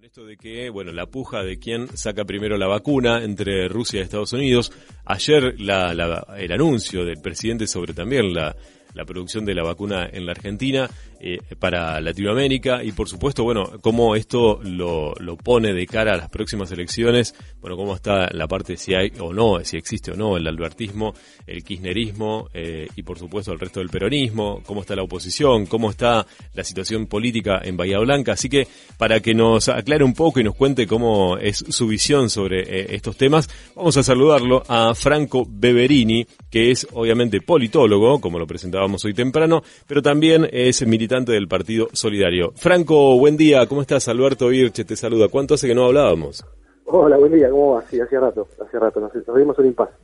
Esto de que, bueno, la puja de quién saca primero la vacuna entre Rusia y Estados Unidos. Ayer la, la, el anuncio del presidente sobre también la, la producción de la vacuna en la Argentina eh, para Latinoamérica. Y por supuesto, bueno, cómo esto lo, lo pone de cara a las próximas elecciones, bueno, cómo está la parte si hay o no, si existe o no el albertismo, el kirchnerismo eh, y por supuesto el resto del peronismo, cómo está la oposición, cómo está la situación política en Bahía Blanca. Así que para que nos aclare un poco y nos cuente cómo es su visión sobre eh, estos temas, vamos a saludarlo a Franco Beverini, que es obviamente politólogo, como lo presentábamos hoy temprano, pero también es militante del Partido Solidario. Franco, buen día, ¿cómo estás? Alberto Virche te saluda. ¿Cuánto hace que no hablábamos? Hola, buen día, ¿cómo va? Sí, hace rato, hace rato, nos, nos dimos un impasse.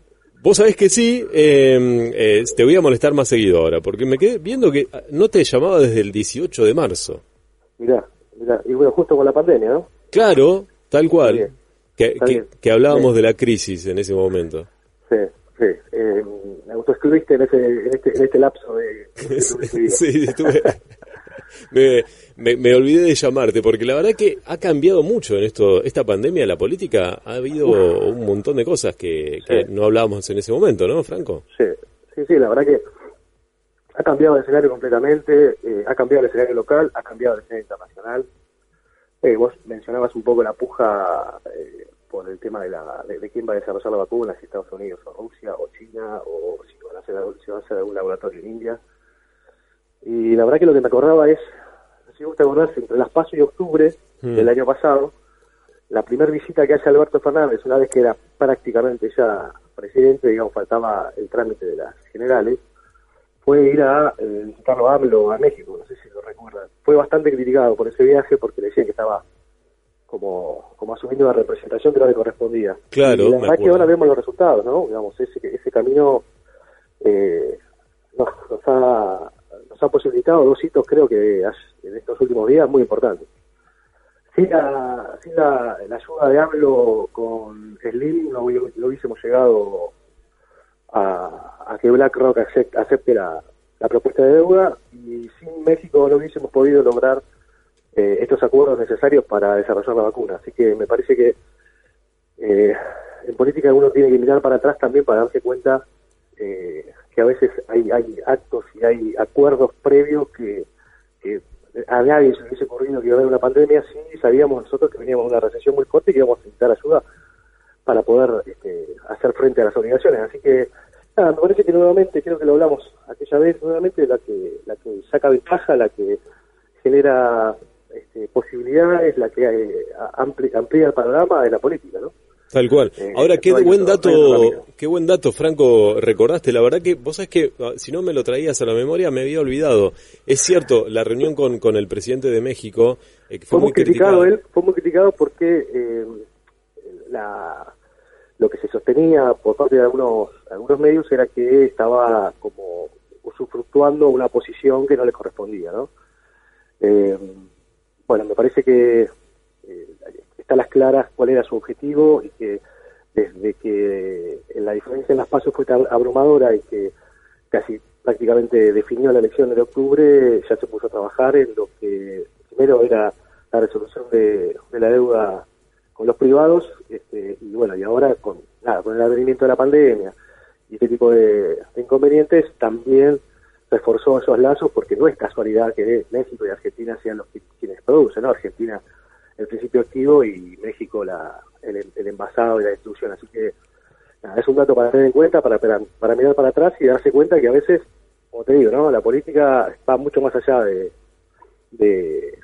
Vos sabés que sí, eh, eh, te voy a molestar más seguido ahora, porque me quedé viendo que no te llamaba desde el 18 de marzo. Mirá, mirá, y bueno, justo con la pandemia, ¿no? Claro, tal cual. Que, que, que hablábamos Sí. de la crisis en ese momento. Sí, sí. Eh, me autoescribiste en, ese, en, este, en este lapso de... sí, estuve- me, me, me olvidé de llamarte, porque la verdad que ha cambiado mucho en esto, esta pandemia, la política, ha habido un montón de cosas que, que Sí. no hablábamos en ese momento, ¿no, Franco? Sí, sí, sí, la verdad que ha cambiado el escenario completamente, eh, ha cambiado el escenario local, ha cambiado el escenario internacional. Eh, vos mencionabas un poco la puja eh, por el tema de, la, de, de quién va a desarrollar la vacuna, si Estados Unidos o Rusia o China o si van a hacer, si a algún laboratorio en India. Y la verdad que lo que me acordaba es, si vos te acordás, entre las PASO y octubre Mm. del año pasado, la primera visita que hace Alberto Fernández, una vez que era prácticamente ya presidente, digamos, faltaba el trámite de las generales, fue ir a eh, visitarlo a AMLO a México, no sé si lo recuerdan. Fue bastante criticado por ese viaje porque le decían que estaba como, como asumiendo una representación que no le correspondía. Claro, y la verdad que ahora vemos los resultados, ¿no? Digamos, ese, ese camino eh, nos, nos ha, nos ha posibilitado dos hitos, creo que en estos últimos días, muy importantes. Sin la, sin la, la ayuda de AMLO con Slim, no, no hubiésemos llegado a, a que BlackRock acep- acepte la, la propuesta de deuda y sin México no hubiésemos podido lograr eh, estos acuerdos necesarios para desarrollar la vacuna. Así que me parece que eh, en política uno tiene que mirar para atrás también para darse cuenta eh, que a veces hay, hay actos y hay acuerdos previos que, que a nadie se le hubiese ocurrido que iba a haber una pandemia, sí sabíamos nosotros que veníamos una recesión muy fuerte y que íbamos a necesitar ayuda para poder este, hacer frente a las obligaciones. Así que, nada, me parece que nuevamente, creo que lo hablamos aquella vez, nuevamente la que, la que saca ventaja, la que genera este, posibilidades, la que eh, ampli- amplía el panorama de la política, ¿no? Tal cual. Eh, Ahora, qué no buen dato, no qué buen dato, Franco, recordaste. La verdad que vos sabés que ah, si no me lo traías a la memoria me había olvidado. Es cierto, la reunión con, con el presidente de México, eh, fue, fue muy criticado criticada. él, fue muy criticado porque eh, la, lo que se sostenía por parte de algunos, algunos medios era que estaba como usufructuando una posición que no le correspondía, ¿no? Eh, bueno, me parece que eh, está a las claras cuál era su objetivo y que desde que la diferencia en las pasos fue tan abrumadora y que casi prácticamente definió la elección de octubre, ya se puso a trabajar en lo que primero era la resolución de, la deuda con los privados este, y bueno, y ahora con, nada, con el advenimiento de la pandemia y este tipo de inconvenientes también reforzó esos lazos porque no es casualidad que México y Argentina sean los que, quienes producen, ¿no? Argentina el principio activo y México la, el, envasado y la destrucción. Así que nada, es un dato para tener en cuenta, para, para, mirar para atrás y darse cuenta que a veces, como te digo, ¿no? la política va mucho más allá de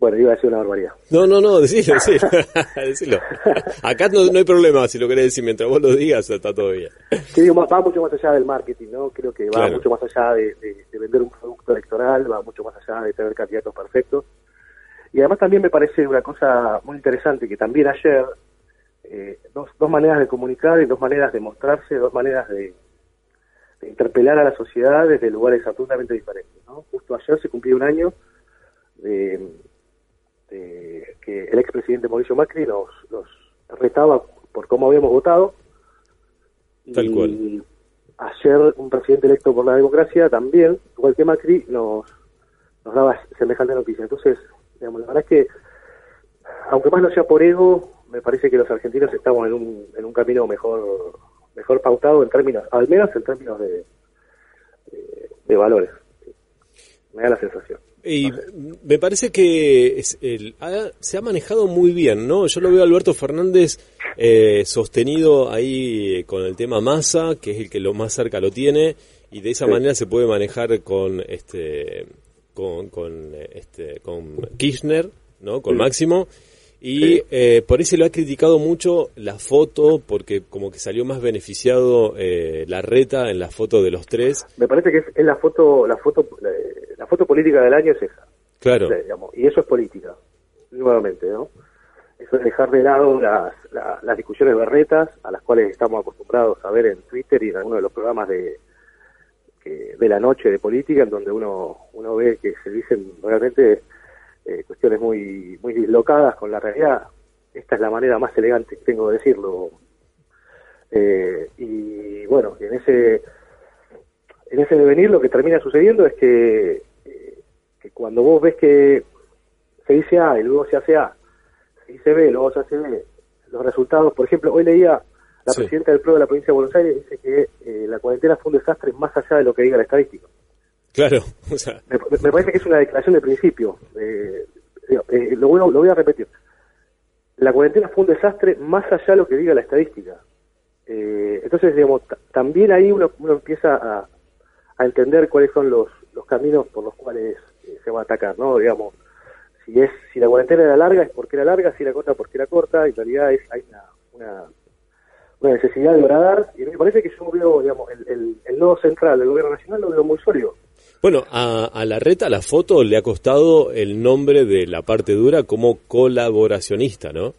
bueno, iba a decir una barbaridad. No, no, no, decilo, decilo. decilo. Acá no, no hay problema, si lo querés decir, mientras vos lo digas está todo bien. Sí, digo, va, mucho más allá del marketing, ¿no? Creo que va Claro. mucho más allá de, de- de vender un producto electoral, va mucho más allá de tener candidatos perfectos. Y además también me parece una cosa muy interesante que también ayer, eh, dos, dos maneras de comunicar y dos maneras de mostrarse, dos maneras de, de interpelar a la sociedad desde lugares absolutamente diferentes, ¿no? Justo ayer se cumplió un año de, de que el expresidente Mauricio Macri nos, nos retaba por cómo habíamos votado. Tal y cual. ayer un presidente electo por la democracia también, igual que Macri, nos, nos daba semejante noticia. Entonces, digamos, la verdad es que aunque más no sea por ego, me parece que los argentinos estamos en un, en un camino mejor mejor pautado en términos, al menos en términos de, de, valores. Me da la sensación. Y me parece que el, se ha manejado muy bien, ¿no? Yo lo veo a Alberto Fernández eh, sostenido ahí con el tema masa, que es el que lo más cerca lo tiene, y de esa manera se puede manejar con este con, con este con Kirchner, ¿no? Con Máximo y eh, por eso lo ha criticado mucho la foto, porque como que salió más beneficiado eh, la reta en la foto de los tres. Me parece que es, la foto, la foto, la, foto política del año es esa. Claro. y eso es política, nuevamente, ¿no? Eso es dejar de lado las, las discusiones berretas a las cuales estamos acostumbrados a ver en Twitter y en algunos de los programas de, de la noche de política, en donde uno, uno ve que se dicen realmente eh, cuestiones muy, muy dislocadas con la realidad. Esta es la manera más elegante que tengo de decirlo. Eh, y bueno, en ese, en ese devenir lo que termina sucediendo es que, eh, que cuando vos ves que se dice A y luego se hace A, se dice B, luego se hace B, los resultados, por ejemplo, hoy leía la presidenta del PRO de la provincia de Buenos Aires dice que la cuarentena fue un desastre más allá de lo que diga la estadística. Claro, me, parece que es una declaración de principio. Eh, lo, voy, lo voy a repetir. La cuarentena fue un desastre más allá de lo que diga la estadística. Eh, entonces, digamos, también ahí uno, empieza a, entender cuáles son los, caminos por los cuales eh, se va a atacar, ¿no? Digamos, si es si la cuarentena era larga es porque era larga, si era corta porque era corta, en realidad es, hay una una necesidad de horadar, y me parece que yo veo, digamos, el, el, nodo central del gobierno nacional lo veo muy sólido. Bueno, a, a la reta la foto le ha costado el nombre de la parte dura como colaboracionista, ¿no?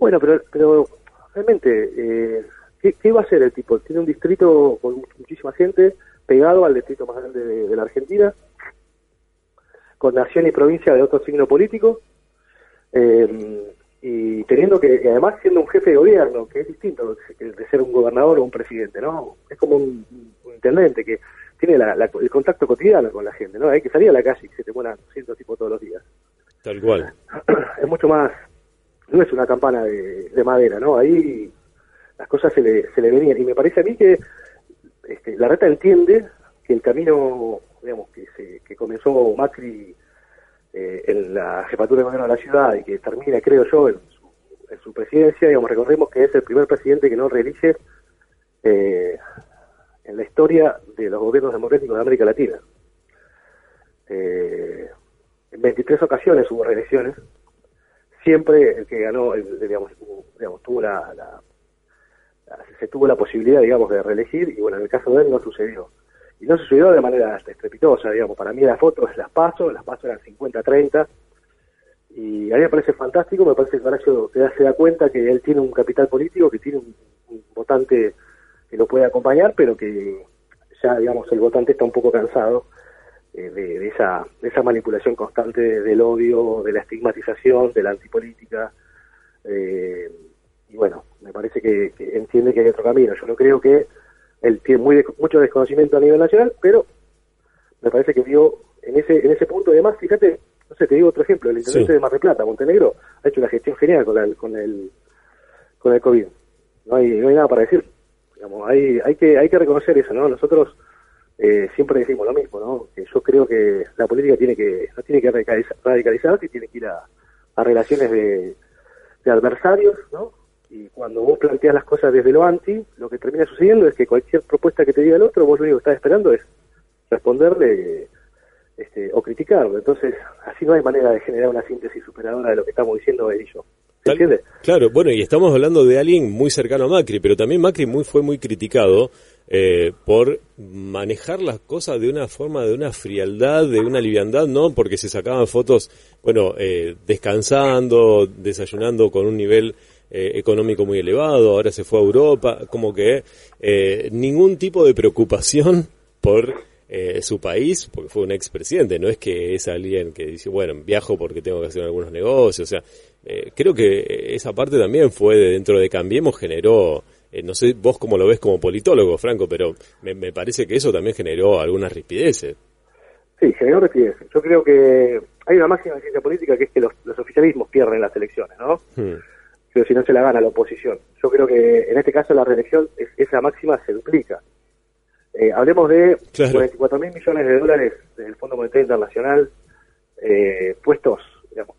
Bueno, pero, pero realmente, eh, ¿qué, va a hacer el tipo? Tiene un distrito con muchísima gente, pegado al distrito más grande de, la Argentina, con nación y provincia de otro signo político. Eh, y teniendo que, además siendo un jefe de gobierno, que es distinto de ser un gobernador o un presidente, ¿no? Es como un, intendente que tiene el contacto cotidiano con la gente, ¿no? Hay que salir a la calle y se te mueran cientos tipos todos los días. Tal cual. Es mucho más, no es una campana de, madera, ¿no? Ahí las cosas se le, se le venían. Y me parece a mí que este, la reta entiende que el camino, digamos, que, se, que comenzó Macri eh, en la jefatura de gobierno de la ciudad y que termina, creo yo, en su, presidencia, digamos, recordemos que es el primer presidente que no reelige eh, en la historia de los gobiernos democráticos de América Latina. Eh, en 23 ocasiones hubo reelecciones, siempre el que ganó, digamos, tuvo la, se tuvo la posibilidad, digamos, de reelegir y bueno, en el caso de él no sucedió y no sucedió de manera estrepitosa, digamos, para mí las fotos las paso, las paso eran 50-30, y a mí me parece fantástico, me parece que Horacio se da cuenta que él tiene un capital político, que tiene un, votante que lo puede acompañar, pero que ya, digamos, el votante está un poco cansado eh, de, esa, de esa manipulación constante del odio, de la estigmatización, de la antipolítica, eh, y bueno, me parece que entiende que hay otro camino. Yo no creo que él tiene muy mucho desconocimiento a nivel nacional, pero me parece que vio en ese en ese punto, además, fíjate, no sé, te digo otro ejemplo, el intendente de Mar del Plata, Montenegro, ha hecho una gestión genial con, el con el con el COVID. No hay, no hay nada para decir. Digamos, hay, hay que hay que reconocer eso, ¿no? Nosotros eh, siempre decimos lo mismo, ¿no? Que yo creo que la política tiene que no tiene que radicalizar, radicalizarse, tiene que ir a, a relaciones de, de adversarios, ¿no? Y cuando vos planteas las cosas desde lo anti, lo que termina sucediendo es que cualquier propuesta que te diga el otro, vos lo único que estás esperando es responderle este, o criticarlo. Entonces, así no hay manera de generar una síntesis superadora de lo que estamos diciendo él y yo. ¿Se entiende? Claro, bueno, y estamos hablando de alguien muy cercano a Macri, pero también Macri muy, fue muy criticado eh, por manejar las cosas de una forma, de una frialdad, de una liviandad, ¿no? Porque se sacaban fotos, bueno, eh, descansando, desayunando con un nivel eh, económico muy elevado, ahora se fue a Europa, como que eh, ningún tipo de preocupación por eh, su país, porque fue un expresidente, no es que es alguien que dice, bueno, viajo porque tengo que hacer algunos negocios, o sea, creo que esa parte también fue de dentro de Cambiemos, generó, no sé vos cómo lo ves como politólogo, Franco, pero me, me parece que eso también generó algunas rispideces. Sí, generó rispideces. Yo creo que hay una máxima de ciencia política que es que los, oficialismos pierden las elecciones, ¿no? Hmm. Pero si no se la gana la oposición. Yo creo que en este caso la reelección, es, esa máxima se duplica. Eh, hablemos de 44 mil millones de dólares del Fondo Monetario Internacional eh, puestos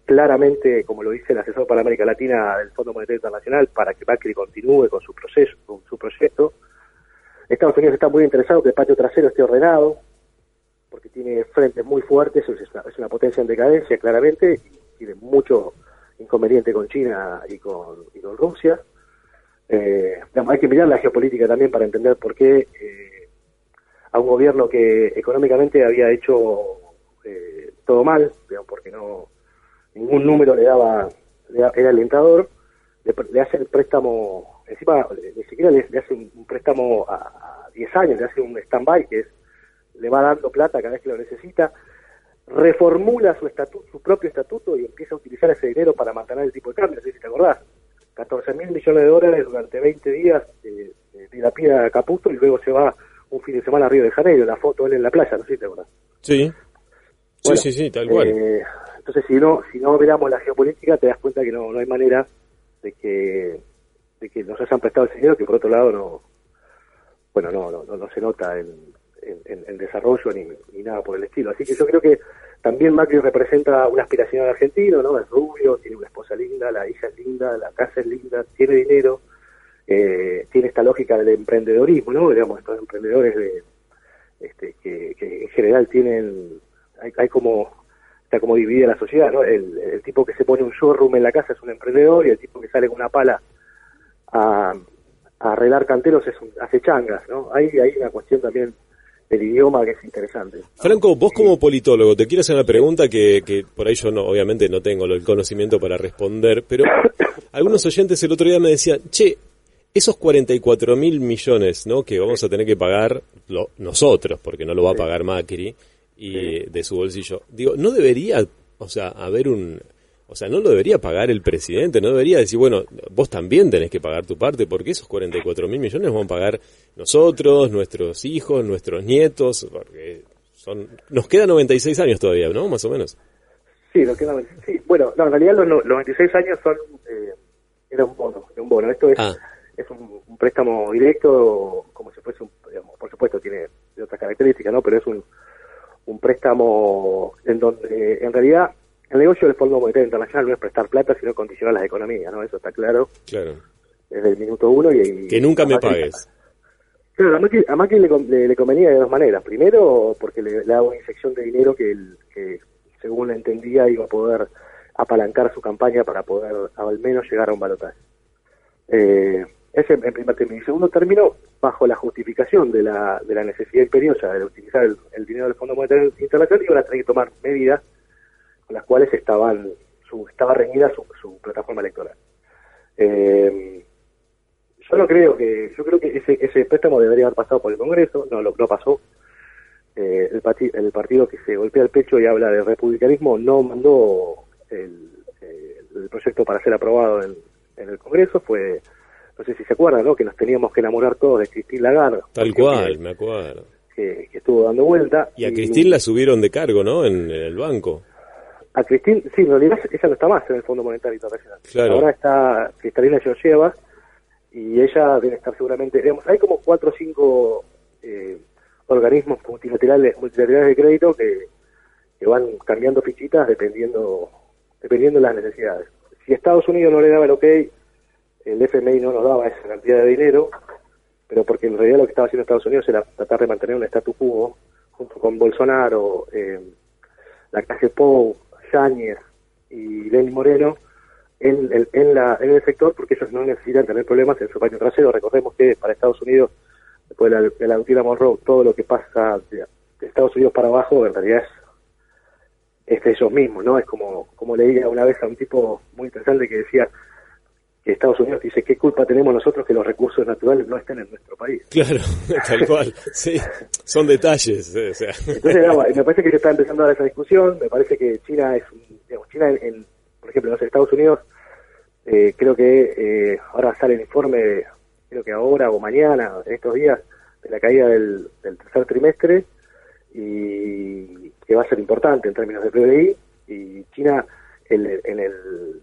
claramente, como lo dice el asesor para América Latina del Fondo Monetario Internacional, para que Macri continúe con su proceso, con su proyecto. Estados Unidos está muy interesado que el patio trasero esté ordenado, porque tiene frentes muy fuertes, es una, potencia en decadencia claramente, y tiene mucho inconveniente con China y con, Rusia. Eh, hay que mirar la geopolítica también para entender por qué eh, a un gobierno que económicamente había hecho eh, todo mal, digamos, porque no ningún número le daba, era alentador, le, hace el préstamo, encima ni siquiera le, hace un, préstamo a, 10 años, le hace un stand-by, que es, le va dando plata cada vez que lo necesita, reformula su estatuto, su propio estatuto y empieza a utilizar ese dinero para mantener el tipo de cambio, no sé si te acordás. 14 mil millones de dólares durante 20 días de, la pida a Caputo y luego se va un fin de semana a Río de Janeiro, la foto él en la playa, no sé si te acordás. Sí, sí, sí, sí, tal cual. Eh, entonces, si no, si no miramos la geopolítica, te das cuenta que no, no hay manera de que, de que nos hayan prestado el dinero, que por otro lado no, bueno, no, no, no, se nota en, en, desarrollo ni, nada por el estilo. Así que yo creo que también Macri representa una aspiración argentino, ¿no? Es rubio, tiene una esposa linda, la hija es linda, la casa es linda, tiene dinero, eh, tiene esta lógica del emprendedorismo, ¿no? Digamos, estos emprendedores de, este, que, que en general tienen, hay, hay como está como dividida la sociedad, ¿no? El, tipo que se pone un showroom en la casa es un emprendedor y el tipo que sale con una pala a, arreglar canteros es un, hace changas, ¿no? Hay, hay una cuestión también del idioma que es interesante. Franco, vos como politólogo, te quiero hacer una pregunta que, que por ahí yo no, obviamente no tengo el conocimiento para responder, pero algunos oyentes el otro día me decían, che, esos 44 mil millones ¿no? que vamos a tener que pagar nosotros, porque no lo va a pagar Macri, y de su bolsillo. Digo, no debería, o sea, haber un, o sea, no lo debería pagar el presidente, no debería decir, bueno, vos también tenés que pagar tu parte, porque esos 44 mil millones vamos a pagar nosotros, nuestros hijos, nuestros nietos, porque son, nos quedan 96 años todavía, ¿no? Más o menos. Sí, nos quedan, sí. Bueno, no, en realidad los, los 96 años son, eh, era un bono, un bono. Esto es, ah. es un, préstamo directo, como si fuese un, digamos, por supuesto tiene otras características, ¿no? Pero es un, un préstamo en donde en realidad el negocio del Fondo Monetario Internacional no es prestar plata, sino condicionar las economías, ¿no? Eso está claro. Claro. Desde el minuto uno y... que nunca me pagues. Claro, a Macri, le, convenía de dos maneras. Primero, porque le, daba una inyección de dinero que, que, según entendía, iba a poder apalancar su campaña para poder al menos llegar a un balotaje. Eh, ese en primer término. Y segundo término, bajo la justificación de la, de la necesidad imperiosa de utilizar el, dinero del Fondo Monetario Internacional, iban a tener que tomar medidas con las cuales estaban su, estaba reñida su, su plataforma electoral. Eh, yo no creo que, yo creo que ese, ese préstamo debería haber pasado por el Congreso, no lo no pasó. Eh, el, el partido que se golpea el pecho y habla de republicanismo no mandó el, el proyecto para ser aprobado en, en el Congreso, fue no sé si se acuerdan, ¿no? Que nos teníamos que enamorar todos de Cristín Lagarde. Tal cual, me acuerdo. Que, estuvo dando vuelta. Y a Cristín la subieron de cargo, ¿no? En, el banco. A Cristín, sí, en realidad ella no está más en el Fondo Monetario Internacional. Claro. Ahora está Cristalina Georgieva y ella debe estar seguramente, digamos, hay como cuatro o cinco eh, organismos multilaterales, multilaterales de crédito que, que van cambiando fichitas dependiendo dependiendo de las necesidades. Si Estados Unidos no le daba el ok el FMI no nos daba esa cantidad de dinero, pero porque en realidad lo que estaba haciendo Estados Unidos era tratar de mantener un status quo junto con Bolsonaro, eh, la clase Pou, Yáñez y Lenín Moreno en, el, en, la, en el sector porque ellos no necesitan tener problemas en su paño trasero. Recordemos que para Estados Unidos, después de la, de Monroe, todo lo que pasa de, Estados Unidos para abajo en realidad es, es de ellos mismos, ¿no? Es como, como leía una vez a un tipo muy interesante que decía, que Estados Unidos dice, ¿qué culpa tenemos nosotros que los recursos naturales no estén en nuestro país? Claro, tal cual, sí, son detalles. O sea. Entonces, me parece que se está empezando a dar esa discusión, me parece que China es, digamos, China en, por ejemplo, en los Estados Unidos, eh, creo que eh, ahora sale el informe, creo que ahora o mañana, en estos días, de la caída del, del tercer trimestre, y que va a ser importante en términos de PBI, Y China en el, en el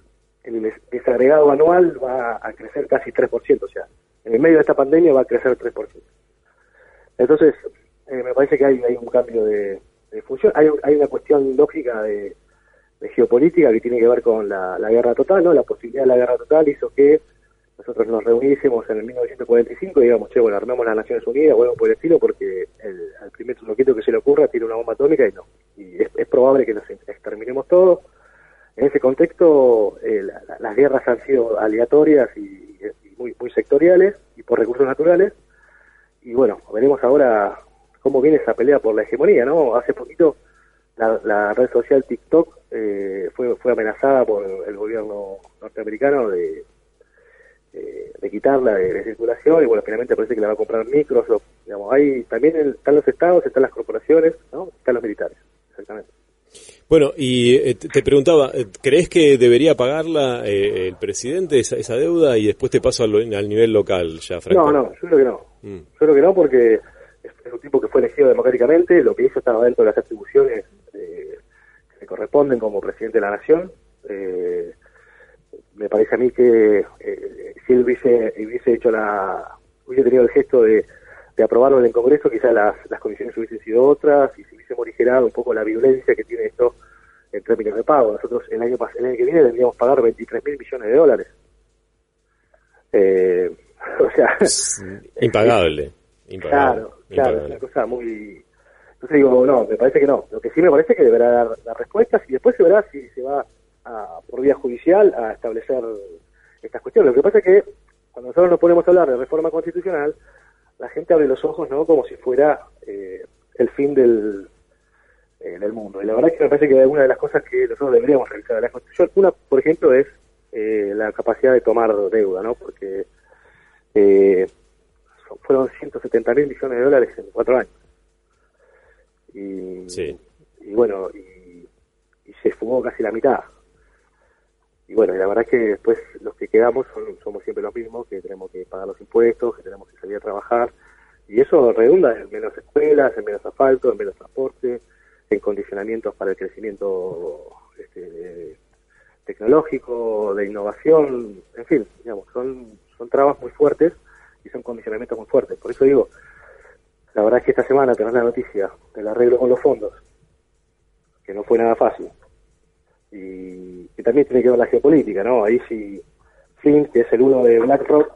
desagregado anual va a crecer casi 3%, o sea, en el medio de esta pandemia va a crecer 3%. Entonces, eh, me parece que hay, un cambio de, función. Hay, hay una cuestión lógica de, geopolítica que tiene que ver con la, guerra total, ¿no? La posibilidad de la guerra total hizo que nosotros nos reuniésemos en el 1945 y digamos, che, bueno, armemos las Naciones Unidas o algo por el estilo, porque el, al primer loquito que se le ocurra tiene una bomba atómica y no. Y es, probable que nos exterminemos todos. En ese contexto, eh, las guerras han sido aleatorias y, muy, muy sectoriales y por recursos naturales. Y bueno, veremos ahora cómo viene esa pelea por la hegemonía, ¿no? Hace poquito la, red social TikTok eh, fue, fue amenazada por el gobierno norteamericano de, quitarla de, circulación y bueno, finalmente parece que la va a comprar Microsoft. Digamos, hay, también están los estados, están las corporaciones, ¿no? Están los militares, exactamente. Bueno, y eh, te preguntaba, ¿crees que debería pagarla el presidente esa, esa, deuda y después te paso al, al nivel local ya, Franco? No, no, yo creo que no. Mm. Yo creo que no porque es un tipo que fue elegido democráticamente, lo que hizo estaba dentro de las atribuciones eh, que le corresponden como presidente de la nación. Eh, me parece a mí que eh, si él hubiese, hubiese hecho la, hubiese tenido el gesto de, aprobarlo en el Congreso, quizás las, las condiciones hubiesen sido otras y si hubiese morigerado un poco la violencia que tiene esto en términos de pago. Nosotros el año, el año que viene deberíamos pagar 23 mil millones de dólares. o sea, impagable. Claro, claro, es una cosa muy... Entonces digo, no, me parece que no. Lo que sí me parece es que deberá dar las respuestas y después se verá si se va a, por vía judicial a establecer estas cuestiones. Lo que pasa es que cuando nosotros nos ponemos a hablar de reforma constitucional, la gente abre los ojos no como si fuera eh, el fin del, eh, del mundo. Y la verdad es que me parece que una de las cosas que nosotros deberíamos revisar de la Constitución, una, por ejemplo, es eh, la capacidad de tomar deuda, ¿no? Porque eh, fueron 170 mil millones de dólares en cuatro años. Y, y bueno, y, se fugó casi la mitad. Y bueno, y la verdad es que después los que quedamos somos siempre los mismos, que tenemos que pagar los impuestos, que tenemos que salir a trabajar. Y eso redunda en menos escuelas, en menos asfalto, en menos transporte, en condicionamientos para el crecimiento este, tecnológico, de innovación, en fin, digamos, son, son trabas muy fuertes y son condicionamientos muy fuertes. Por eso digo, la verdad es que esta semana tenemos la noticia del arreglo con los fondos, que no fue nada fácil. Y, también tiene que ver la geopolítica, ¿no? Ahí sí, Flynn, que es el uno de BlackRock,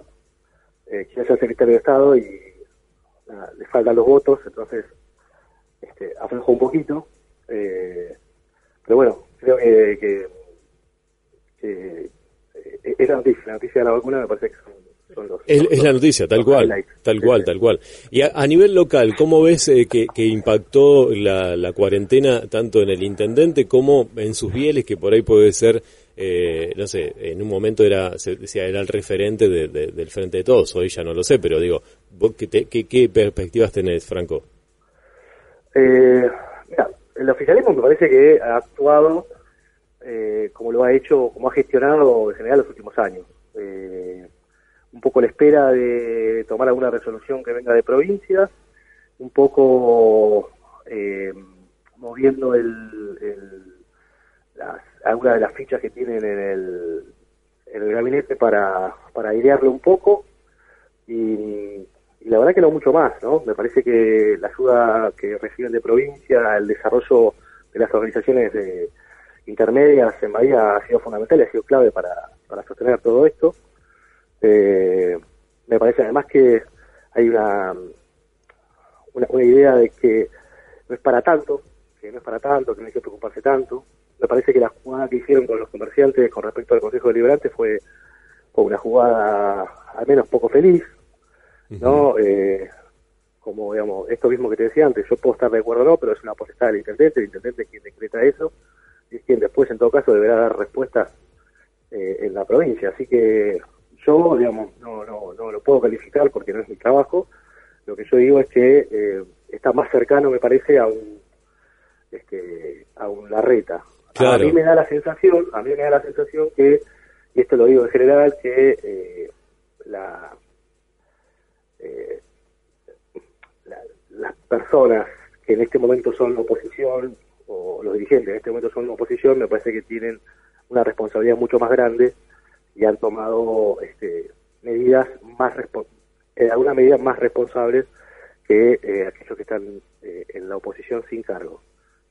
eh, quiere ser secretario de Estado y le faltan los votos, entonces este, aflojó un poquito. Eh, pero bueno, creo que, que, que eh, esa noticia, la noticia de la vacuna me parece que son es, la noticia, tal cual, tal cual, tal cual. Y a, nivel local, ¿cómo ves eh, que, impactó la, cuarentena tanto en el intendente como en sus bieles, que por ahí puede ser, eh, no sé, en un momento era, se decía, era el referente del Frente de Todos, hoy ya no lo sé, pero digo, qué, qué, perspectivas tenés, Franco? Eh, mira, el oficialismo me parece que ha actuado como lo ha hecho, como ha gestionado en general los últimos años. Eh, un poco la espera de tomar alguna resolución que venga de provincia, un poco eh, moviendo el, algunas de las fichas que tienen en el, en el gabinete para, para airearlo un poco y, la verdad que no mucho más, ¿no? Me parece que la ayuda que reciben de provincia, el desarrollo de las organizaciones intermedias en Bahía ha sido fundamental y ha sido clave para, para sostener todo esto. Eh, me parece además que hay una, una, idea de que no es para tanto, que no es para tanto, que no hay que preocuparse tanto. Me parece que la jugada que hicieron con los comerciantes con respecto al Consejo Deliberante fue, fue una jugada al menos poco feliz, ¿no? eh, como, digamos, esto mismo que te decía antes, yo puedo estar de acuerdo o no, pero es una potestad del intendente, el intendente es quien decreta eso, y es quien después, en todo caso, deberá dar respuestas eh, en la provincia. Así que yo, digamos, no, no, no lo puedo calificar porque no es mi trabajo. Lo que yo digo es que eh, está más cercano, me parece, a un, este, a un Larreta. A mí me da la sensación, a mí me da la sensación que, y esto lo digo en general, que eh, la, eh, las personas que en este momento son oposición o los dirigentes en este momento son oposición, me parece que tienen una responsabilidad mucho más grande y han tomado este, medidas más eh, algunas medidas más responsables que eh, aquellos que están eh, en la oposición sin cargo,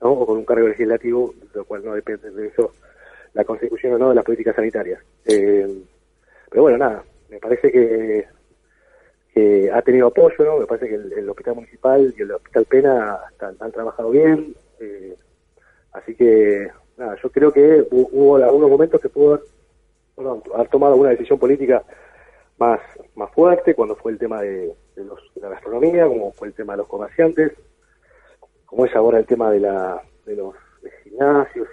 ¿no? o con un cargo legislativo, lo cual no depende de eso la consecución o no de las políticas sanitarias. pero bueno, nada, me parece que, que ha tenido apoyo, ¿no? me parece que el, hospital municipal y el hospital Pena han trabajado bien, así que nada, yo creo que hubo algunos momentos que pudo haber tomado alguna decisión política más, más fuerte, cuando fue el tema de, la gastronomía, como fue el tema de los comerciantes, como es ahora el tema de, la, de los gimnasios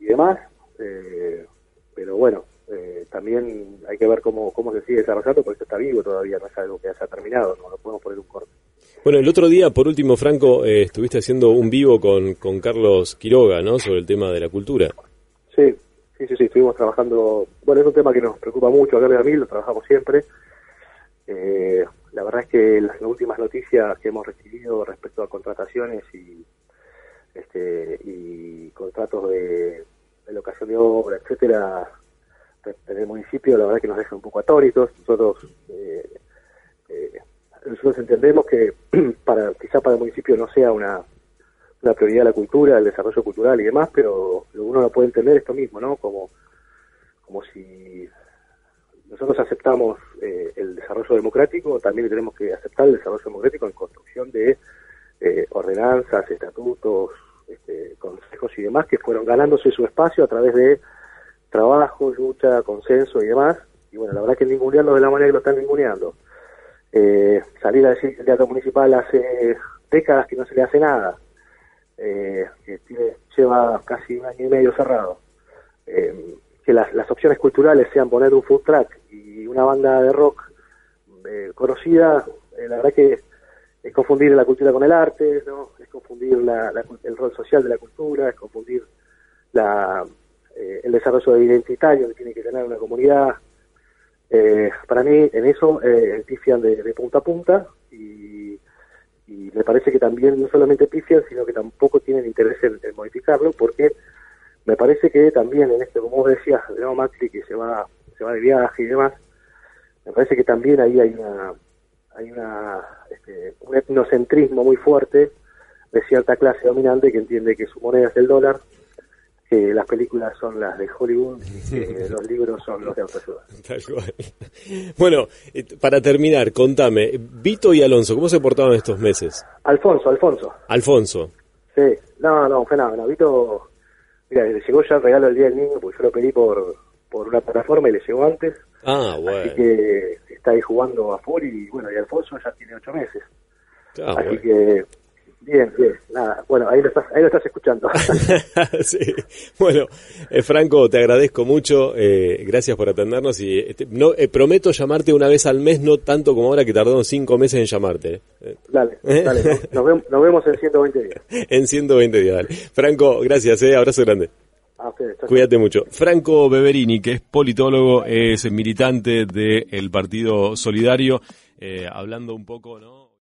y, demás. Eh, pero bueno, eh, también hay que ver cómo, cómo se sigue desarrollando, porque esto está vivo todavía, no es algo que haya terminado, no lo podemos poner un corte. Bueno, el otro día, por último, Franco, eh, estuviste haciendo un vivo con, con Carlos Quiroga, ¿no? Sobre el tema de la cultura. Sí, Sí, sí, estuvimos trabajando. Bueno, es un tema que nos preocupa mucho a a mí, lo trabajamos siempre. Eh, la verdad es que las, últimas noticias que hemos recibido respecto a contrataciones y este y contratos de, locación de obra, etcétera, en el municipio, la verdad es que nos deja un poco atónitos. Nosotros eh, eh, nosotros entendemos que para quizá para el municipio no sea una la prioridad de la cultura, el desarrollo cultural y demás, pero uno no puede entender esto mismo, ¿no? Como, como si nosotros aceptamos eh, el desarrollo democrático, también tenemos que aceptar el desarrollo democrático en construcción de eh, ordenanzas, estatutos, este, consejos y demás que fueron ganándose su espacio a través de trabajo, lucha, consenso y demás. Y bueno, la verdad que ningunearlo de la manera que lo están ninguneando. Eh, salir a decir que el teatro municipal hace décadas que no se le hace nada eh, que lleva casi un año y medio cerrado, eh, que las, opciones culturales sean poner un food track y una banda de rock eh, conocida, la verdad que es confundir la cultura con el arte, ¿no? es confundir la, el rol social de la cultura, es confundir la, el desarrollo identitario que tiene que tener una comunidad. para mí, en eso, eh, de, de punta a punta y y me parece que también no solamente pifian, sino que tampoco tienen interés en, modificarlo, porque me parece que también en este, como vos decías, de Macri que se va, se va de viaje y demás, me parece que también ahí hay una, hay una, este, un etnocentrismo muy fuerte de cierta clase dominante que entiende que su moneda es el dólar que las películas son las de Hollywood y que los libros son los de autoayuda. Bueno, eh, para terminar, contame, Vito y Alonso, ¿cómo se portaron estos meses? Alfonso, Alfonso. Alfonso. Sí, no, no, fue nada, Vito, mira, le llegó ya el regalo del Día del Niño, porque yo lo pedí por, por una plataforma y le llegó antes. Ah, bueno. Así que está ahí jugando a full y bueno, y Alfonso ya tiene ocho meses. Ah, así que Bien, bien, nada. Bueno, ahí lo estás, ahí lo estás escuchando. sí. Bueno, eh, Franco, te agradezco mucho. Eh, gracias por atendernos y este, no eh, prometo llamarte una vez al mes, no tanto como ahora que tardamos cinco meses en llamarte. Dale, dale. Nos, vemos, nos, vemos, en 120 días. en 120 días, dale. Franco, gracias, eh. Abrazo grande. Cuídate mucho. Franco Beverini, que es politólogo, es militante del Partido Solidario, hablando un poco, ¿no?